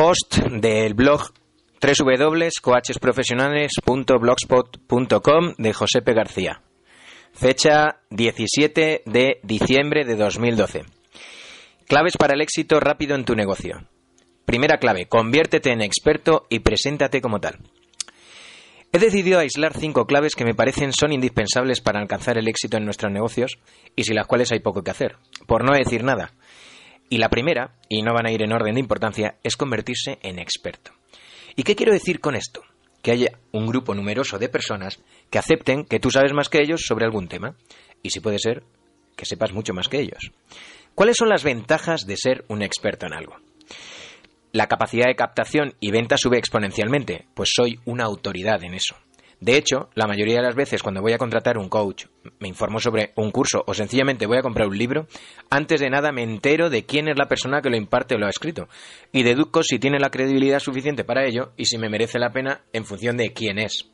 Post del blog www.coachesprofesionales.blogspot.com de Josepe García. Fecha 17 de diciembre de 2012. Claves para el éxito rápido en tu negocio. Primera clave, conviértete en experto y preséntate como tal. He decidido aislar cinco claves que me parecen son indispensables para alcanzar el éxito en nuestros negocios y sin las cuales hay poco que hacer, por no decir nada. Y la primera, y no van a ir en orden de importancia, es convertirse en experto. ¿Y qué quiero decir con esto? Que haya un grupo numeroso de personas que acepten que tú sabes más que ellos sobre algún tema. Y si puede ser, que sepas mucho más que ellos. ¿Cuáles son las ventajas de ser un experto en algo? La capacidad de captación y venta sube exponencialmente, pues soy una autoridad en eso. De hecho, la mayoría de las veces cuando voy a contratar un coach, me informo sobre un curso o sencillamente voy a comprar un libro, antes de nada me entero de quién es la persona que lo imparte o lo ha escrito y deduzco si tiene la credibilidad suficiente para ello y si me merece la pena en función de quién es.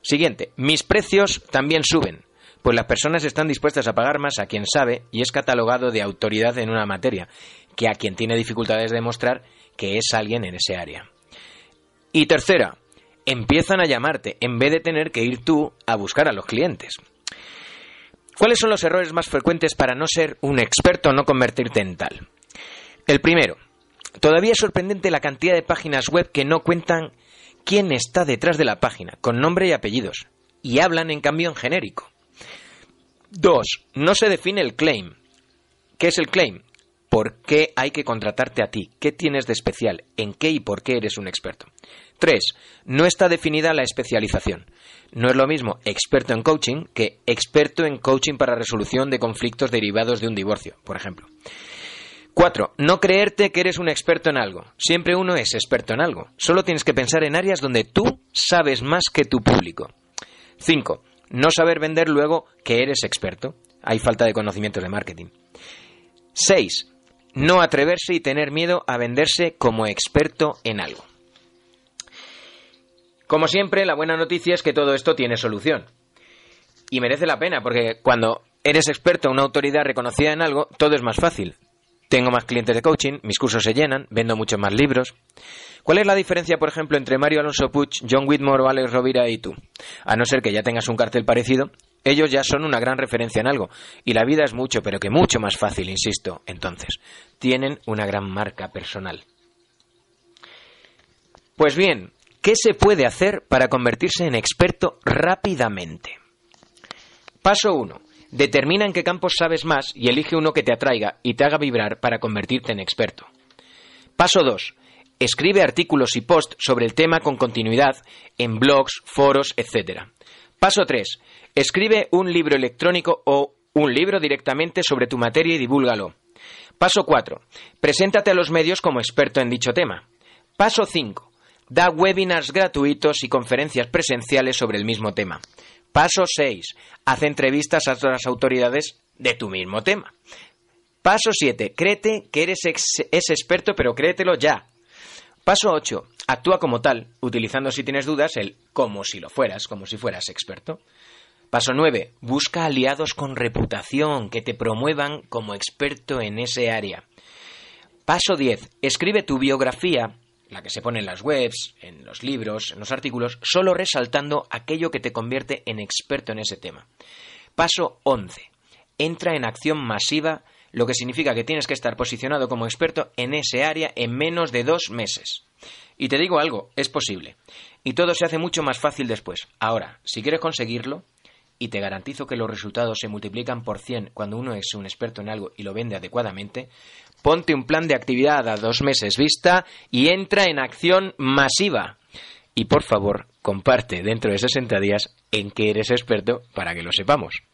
Siguiente, mis precios también suben, pues las personas están dispuestas a pagar más a quien sabe y es catalogado de autoridad en una materia, que a quien tiene dificultades de demostrar que es alguien en ese área. Y tercera, empiezan a llamarte en vez de tener que ir tú a buscar a los clientes. ¿Cuáles son los errores más frecuentes para no ser un experto o no convertirte en tal? El primero, todavía es sorprendente la cantidad de páginas web que no cuentan quién está detrás de la página, con nombre y apellidos, y hablan en cambio en genérico. Dos, no se define el claim. ¿Qué es el claim? ¿Por qué hay que contratarte a ti? ¿Qué tienes de especial? ¿En qué y por qué eres un experto? 3. No está definida la especialización. No es lo mismo experto en coaching que experto en coaching para resolución de conflictos derivados de un divorcio, por ejemplo. 4. No creerte que eres un experto en algo. Siempre uno es experto en algo. Solo tienes que pensar en áreas donde tú sabes más que tu público. 5. No saber vender luego que eres experto. Hay falta de conocimientos de marketing. 6. No atreverse y tener miedo a venderse como experto en algo. Como siempre, la buena noticia es que todo esto tiene solución. Y merece la pena, porque cuando eres experto, una autoridad reconocida en algo, todo es más fácil. Tengo más clientes de coaching, mis cursos se llenan, vendo muchos más libros. ¿Cuál es la diferencia, por ejemplo, entre Mario Alonso Puig, John Whitmore Alex Rovira y tú? A no ser que ya tengas un cartel parecido, ellos ya son una gran referencia en algo. Y la vida es mucho, pero que mucho más fácil, insisto. Entonces, tienen una gran marca personal. Pues bien, ¿qué se puede hacer para convertirse en experto rápidamente? Paso 1. Determina en qué campos sabes más y elige uno que te atraiga y te haga vibrar para convertirte en experto. Paso 2. Escribe artículos y posts sobre el tema con continuidad en blogs, foros, etc. Paso 3. Escribe un libro electrónico o un libro directamente sobre tu materia y divúlgalo. Paso 4. Preséntate a los medios como experto en dicho tema. Paso 5. Da webinars gratuitos y conferencias presenciales sobre el mismo tema. Paso 6. Haz entrevistas a otras autoridades de tu mismo tema. Paso 7. Créete que eres es experto, pero créetelo ya. Paso 8. Actúa como tal, utilizando si tienes dudas el como si lo fueras, como si fueras experto. Paso 9. Busca aliados con reputación que te promuevan como experto en ese área. Paso 10. Escribe tu biografía, la que se pone en las webs, en los libros, en los artículos, solo resaltando aquello que te convierte en experto en ese tema. Paso 11. Entra en acción masiva, lo que significa que tienes que estar posicionado como experto en ese área en menos de dos meses. Y te digo algo, es posible. Y todo se hace mucho más fácil después. Ahora, si quieres conseguirlo, y te garantizo que los resultados se multiplican por 100 cuando uno es un experto en algo y lo vende adecuadamente, ponte un plan de actividad a dos meses vista y entra en acción masiva. Y por favor, comparte dentro de 60 días en qué eres experto para que lo sepamos.